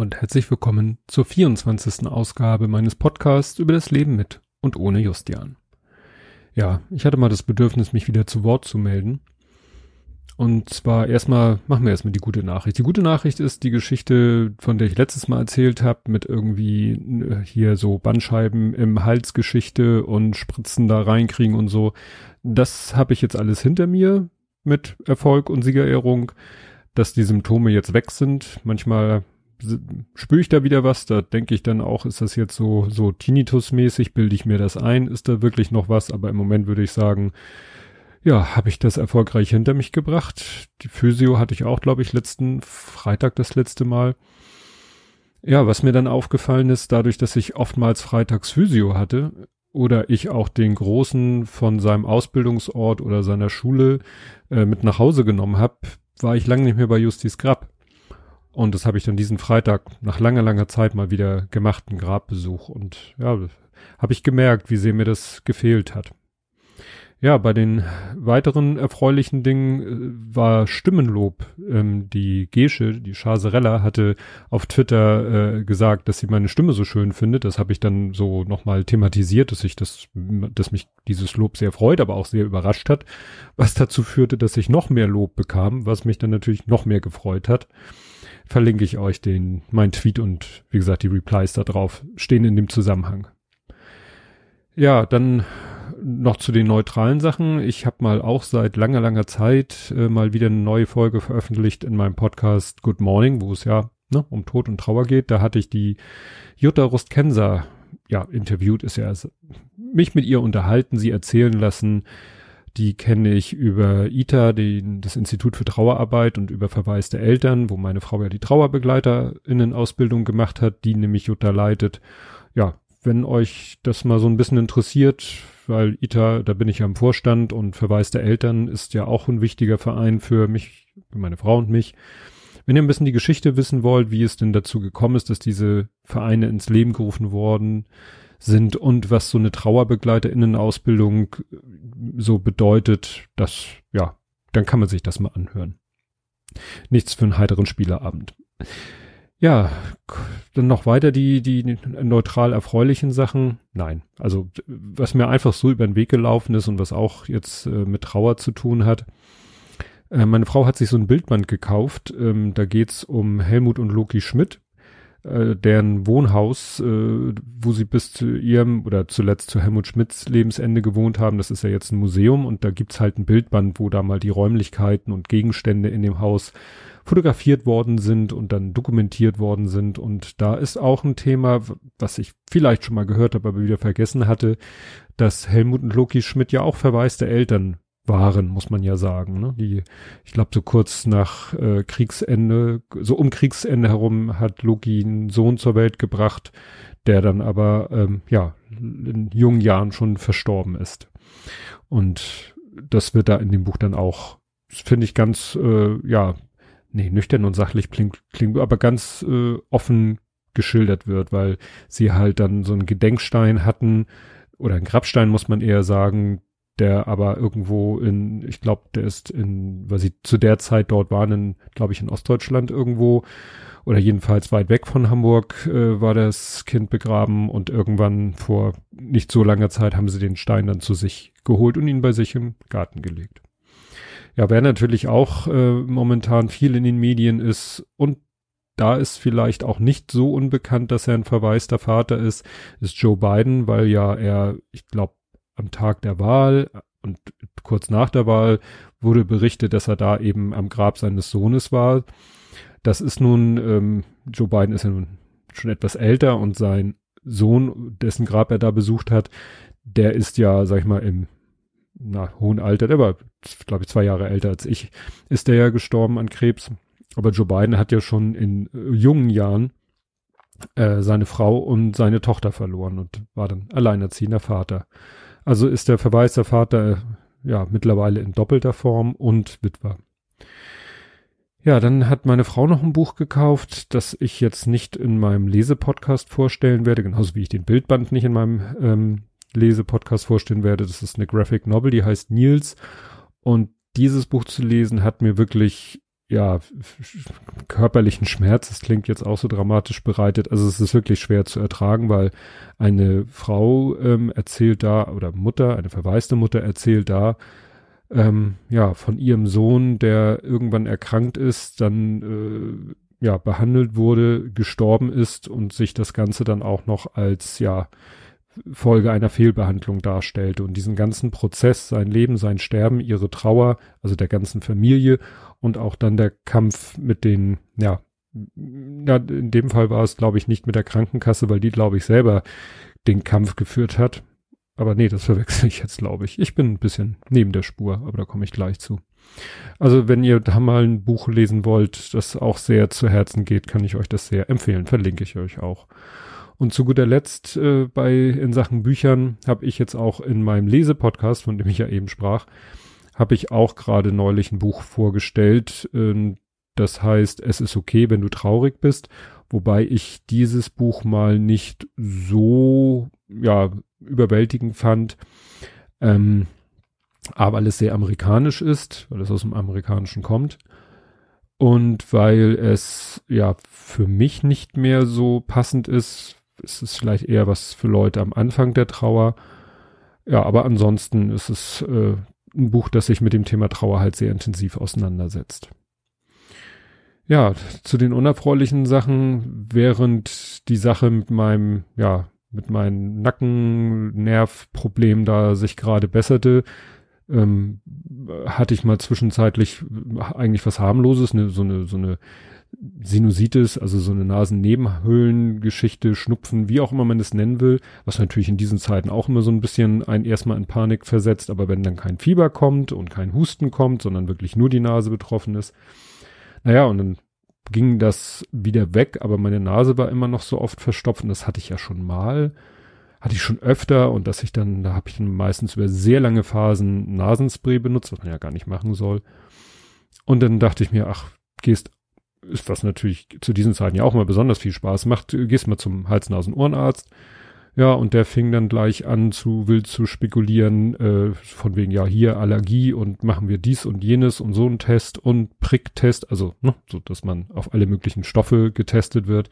Und herzlich willkommen zur 24. Ausgabe meines Podcasts über das Leben mit und ohne Justian. Ja, ich hatte mal das Bedürfnis, mich wieder zu Wort zu melden. Und zwar erstmal, machen wir erstmal die gute Nachricht. Die gute Nachricht ist die Geschichte, von der ich letztes Mal erzählt habe, mit irgendwie äh, hier so Bandscheiben im Halsgeschichte und Spritzen da reinkriegen und so. Das habe ich jetzt alles hinter mir mit Erfolg und Siegerehrung, dass die Symptome jetzt weg sind. Manchmal spüre ich da wieder was, da denke ich dann auch, ist das jetzt so, so Tinnitus-mäßig, bilde ich mir das ein, ist da wirklich noch was, aber im Moment würde ich sagen, ja, habe ich das erfolgreich hinter mich gebracht. Die Physio hatte ich auch, glaube ich, letzten Freitag das letzte Mal. Ja, was mir dann aufgefallen ist, dadurch, dass ich oftmals freitags Physio hatte oder ich auch den Großen von seinem Ausbildungsort oder seiner Schule äh, mit nach Hause genommen habe, war ich lange nicht mehr bei Justis Grab. Und das habe ich dann diesen Freitag nach langer, langer Zeit mal wieder gemacht, einen Grabbesuch. Und ja, habe ich gemerkt, wie sehr mir das gefehlt hat. Ja, bei den weiteren erfreulichen Dingen äh, war Stimmenlob. Ähm, die Gesche, die Chaserella, hatte auf Twitter äh, gesagt, dass sie meine Stimme so schön findet. Das habe ich dann so nochmal thematisiert, dass ich das, dass mich dieses Lob sehr freut, aber auch sehr überrascht hat, was dazu führte, dass ich noch mehr Lob bekam, was mich dann natürlich noch mehr gefreut hat verlinke ich euch den, mein Tweet und wie gesagt, die Replies da drauf stehen in dem Zusammenhang. Ja, dann noch zu den neutralen Sachen. Ich habe mal auch seit langer, langer Zeit äh, mal wieder eine neue Folge veröffentlicht in meinem Podcast Good Morning, wo es ja ne, um Tod und Trauer geht. Da hatte ich die Jutta Rustkenser ja interviewt, ist ja also, mich mit ihr unterhalten, sie erzählen lassen, die kenne ich über ITA, die, das Institut für Trauerarbeit und über Verweis der Eltern, wo meine Frau ja die Trauerbegleiterinnen-Ausbildung gemacht hat, die nämlich Jutta leitet. Ja, wenn euch das mal so ein bisschen interessiert, weil ITA, da bin ich ja im Vorstand und Verweis der Eltern ist ja auch ein wichtiger Verein für mich, für meine Frau und mich. Wenn ihr ein bisschen die Geschichte wissen wollt, wie es denn dazu gekommen ist, dass diese Vereine ins Leben gerufen worden sind und was so eine Trauerbegleiterinnen-Ausbildung so bedeutet, dass, ja, dann kann man sich das mal anhören. Nichts für einen heiteren Spielerabend. Ja, dann noch weiter die, die neutral erfreulichen Sachen. Nein, also was mir einfach so über den Weg gelaufen ist und was auch jetzt äh, mit Trauer zu tun hat. Äh, meine Frau hat sich so ein Bildband gekauft. Ähm, da geht's um Helmut und Loki Schmidt äh, deren Wohnhaus, äh, wo sie bis zu ihrem oder zuletzt zu Helmut Schmidts Lebensende gewohnt haben. Das ist ja jetzt ein Museum und da gibt's halt ein Bildband, wo da mal die Räumlichkeiten und Gegenstände in dem Haus fotografiert worden sind und dann dokumentiert worden sind. Und da ist auch ein Thema, was ich vielleicht schon mal gehört habe, aber wieder vergessen hatte, dass Helmut und Loki Schmidt ja auch verwaiste Eltern waren, muss man ja sagen. Ne? Die, ich glaube, so kurz nach äh, Kriegsende, so um Kriegsende herum hat Loki einen Sohn zur Welt gebracht, der dann aber ähm, ja in jungen Jahren schon verstorben ist. Und das wird da in dem Buch dann auch, finde ich, ganz äh, ja, nee, nüchtern und sachlich klingt, klingt aber ganz äh, offen geschildert wird, weil sie halt dann so einen Gedenkstein hatten oder einen Grabstein muss man eher sagen, der aber irgendwo in, ich glaube, der ist in, weil sie zu der Zeit dort waren, glaube ich, in Ostdeutschland irgendwo oder jedenfalls weit weg von Hamburg äh, war das Kind begraben und irgendwann vor nicht so langer Zeit haben sie den Stein dann zu sich geholt und ihn bei sich im Garten gelegt. Ja, wer natürlich auch äh, momentan viel in den Medien ist und da ist vielleicht auch nicht so unbekannt, dass er ein verwaister Vater ist, ist Joe Biden, weil ja er, ich glaube, am Tag der Wahl und kurz nach der Wahl wurde berichtet, dass er da eben am Grab seines Sohnes war. Das ist nun, ähm, Joe Biden ist ja nun schon etwas älter und sein Sohn, dessen Grab er da besucht hat, der ist ja, sag ich mal, im na, hohen Alter, der war, glaube ich, zwei Jahre älter als ich, ist der ja gestorben an Krebs. Aber Joe Biden hat ja schon in äh, jungen Jahren äh, seine Frau und seine Tochter verloren und war dann alleinerziehender Vater. Also ist der verwaiste Vater ja mittlerweile in doppelter Form und Witwer. Ja, dann hat meine Frau noch ein Buch gekauft, das ich jetzt nicht in meinem Lesepodcast vorstellen werde, genauso wie ich den Bildband nicht in meinem ähm, Lesepodcast vorstellen werde. Das ist eine Graphic Novel, die heißt Nils. Und dieses Buch zu lesen hat mir wirklich ja, körperlichen Schmerz, das klingt jetzt auch so dramatisch bereitet. Also es ist wirklich schwer zu ertragen, weil eine Frau ähm, erzählt da, oder Mutter, eine verwaiste Mutter erzählt da, ähm, ja, von ihrem Sohn, der irgendwann erkrankt ist, dann äh, ja, behandelt wurde, gestorben ist und sich das Ganze dann auch noch als, ja, Folge einer Fehlbehandlung darstellte und diesen ganzen Prozess, sein Leben, sein Sterben, ihre Trauer, also der ganzen Familie und auch dann der Kampf mit den, ja, ja, in dem Fall war es, glaube ich, nicht mit der Krankenkasse, weil die, glaube ich, selber den Kampf geführt hat. Aber nee, das verwechsel ich jetzt, glaube ich. Ich bin ein bisschen neben der Spur, aber da komme ich gleich zu. Also wenn ihr da mal ein Buch lesen wollt, das auch sehr zu Herzen geht, kann ich euch das sehr empfehlen. Verlinke ich euch auch. Und zu guter Letzt äh, bei in Sachen Büchern habe ich jetzt auch in meinem Lesepodcast, von dem ich ja eben sprach, habe ich auch gerade neulich ein Buch vorgestellt. Äh, das heißt, es ist okay, wenn du traurig bist. Wobei ich dieses Buch mal nicht so ja überwältigend fand. Ähm, aber weil es sehr amerikanisch ist, weil es aus dem Amerikanischen kommt. Und weil es ja für mich nicht mehr so passend ist, ist es vielleicht eher was für Leute am Anfang der Trauer. Ja, aber ansonsten ist es äh, ein Buch, das sich mit dem Thema Trauer halt sehr intensiv auseinandersetzt. Ja, zu den unerfreulichen Sachen, während die Sache mit meinem, ja, mit meinem Nackennervproblem da sich gerade besserte, ähm, hatte ich mal zwischenzeitlich eigentlich was harmloses, ne, so eine, so eine Sinusitis, also so eine Nasennebenhöhlengeschichte, Schnupfen, wie auch immer man es nennen will, was natürlich in diesen Zeiten auch immer so ein bisschen einen erstmal in Panik versetzt, aber wenn dann kein Fieber kommt und kein Husten kommt, sondern wirklich nur die Nase betroffen ist, naja, und dann ging das wieder weg, aber meine Nase war immer noch so oft verstopft und das hatte ich ja schon mal, hatte ich schon öfter und dass ich dann, da habe ich dann meistens über sehr lange Phasen Nasenspray benutzt, was man ja gar nicht machen soll. Und dann dachte ich mir, ach, gehst ist was natürlich zu diesen Zeiten ja auch mal besonders viel Spaß macht, gehst mal zum Hals-Nasen-Ohrenarzt. Ja, und der fing dann gleich an zu wild zu spekulieren, äh, von wegen, ja, hier Allergie und machen wir dies und jenes und so ein Test und Pricktest, also, ne, so dass man auf alle möglichen Stoffe getestet wird.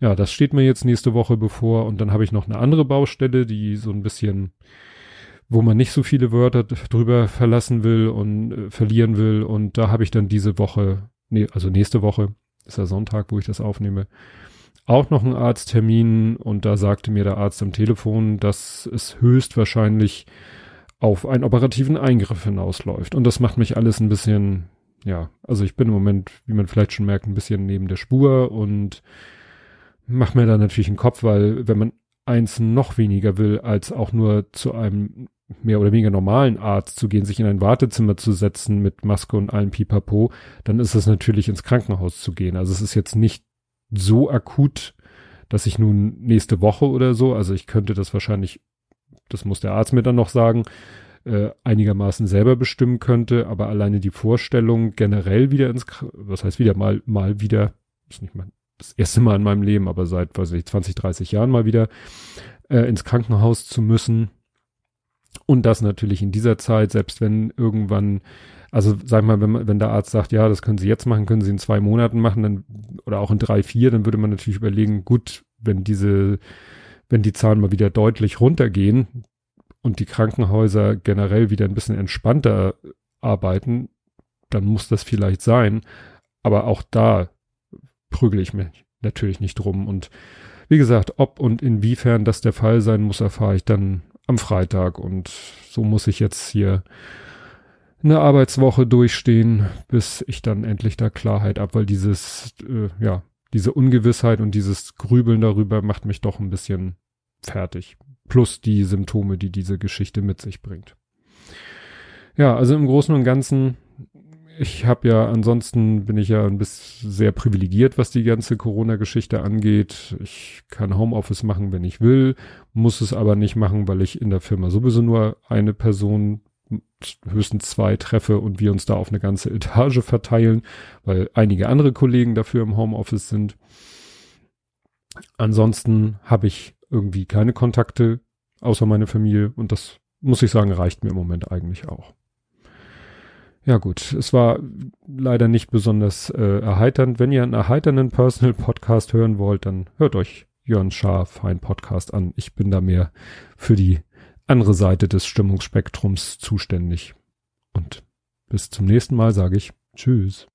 Ja, das steht mir jetzt nächste Woche bevor und dann habe ich noch eine andere Baustelle, die so ein bisschen, wo man nicht so viele Wörter drüber verlassen will und äh, verlieren will und da habe ich dann diese Woche nee, also nächste Woche, ist der Sonntag, wo ich das aufnehme, auch noch einen Arzttermin und da sagte mir der Arzt am Telefon, dass es höchstwahrscheinlich auf einen operativen Eingriff hinausläuft. Und das macht mich alles ein bisschen, ja, also ich bin im Moment, wie man vielleicht schon merkt, ein bisschen neben der Spur und macht mir da natürlich einen Kopf, weil wenn man eins noch weniger will, als auch nur zu einem mehr oder weniger normalen Arzt zu gehen, sich in ein Wartezimmer zu setzen mit Maske und allem Pipapo, dann ist es natürlich ins Krankenhaus zu gehen. Also es ist jetzt nicht so akut, dass ich nun nächste Woche oder so, also ich könnte das wahrscheinlich, das muss der Arzt mir dann noch sagen, äh, einigermaßen selber bestimmen könnte, aber alleine die Vorstellung generell wieder ins, was heißt wieder mal, mal wieder, ist nicht mal das erste Mal in meinem Leben, aber seit, weiß ich, 20, 30 Jahren mal wieder, äh, ins Krankenhaus zu müssen, und das natürlich in dieser Zeit, selbst wenn irgendwann, also sag mal, wenn, wenn der Arzt sagt, ja, das können Sie jetzt machen, können Sie in zwei Monaten machen, dann, oder auch in drei, vier, dann würde man natürlich überlegen, gut, wenn diese, wenn die Zahlen mal wieder deutlich runtergehen und die Krankenhäuser generell wieder ein bisschen entspannter arbeiten, dann muss das vielleicht sein. Aber auch da prügel ich mich natürlich nicht drum. Und wie gesagt, ob und inwiefern das der Fall sein muss, erfahre ich dann am Freitag und so muss ich jetzt hier eine Arbeitswoche durchstehen, bis ich dann endlich da Klarheit ab, weil dieses, äh, ja, diese Ungewissheit und dieses Grübeln darüber macht mich doch ein bisschen fertig. Plus die Symptome, die diese Geschichte mit sich bringt. Ja, also im Großen und Ganzen ich habe ja, ansonsten bin ich ja ein bisschen sehr privilegiert, was die ganze Corona-Geschichte angeht. Ich kann Homeoffice machen, wenn ich will, muss es aber nicht machen, weil ich in der Firma sowieso nur eine Person, höchstens zwei treffe und wir uns da auf eine ganze Etage verteilen, weil einige andere Kollegen dafür im Homeoffice sind. Ansonsten habe ich irgendwie keine Kontakte außer meine Familie und das muss ich sagen, reicht mir im Moment eigentlich auch. Ja gut, es war leider nicht besonders äh, erheiternd. Wenn ihr einen erheiternden Personal Podcast hören wollt, dann hört euch Jörn Schaar Fein Podcast an. Ich bin da mehr für die andere Seite des Stimmungsspektrums zuständig. Und bis zum nächsten Mal sage ich Tschüss.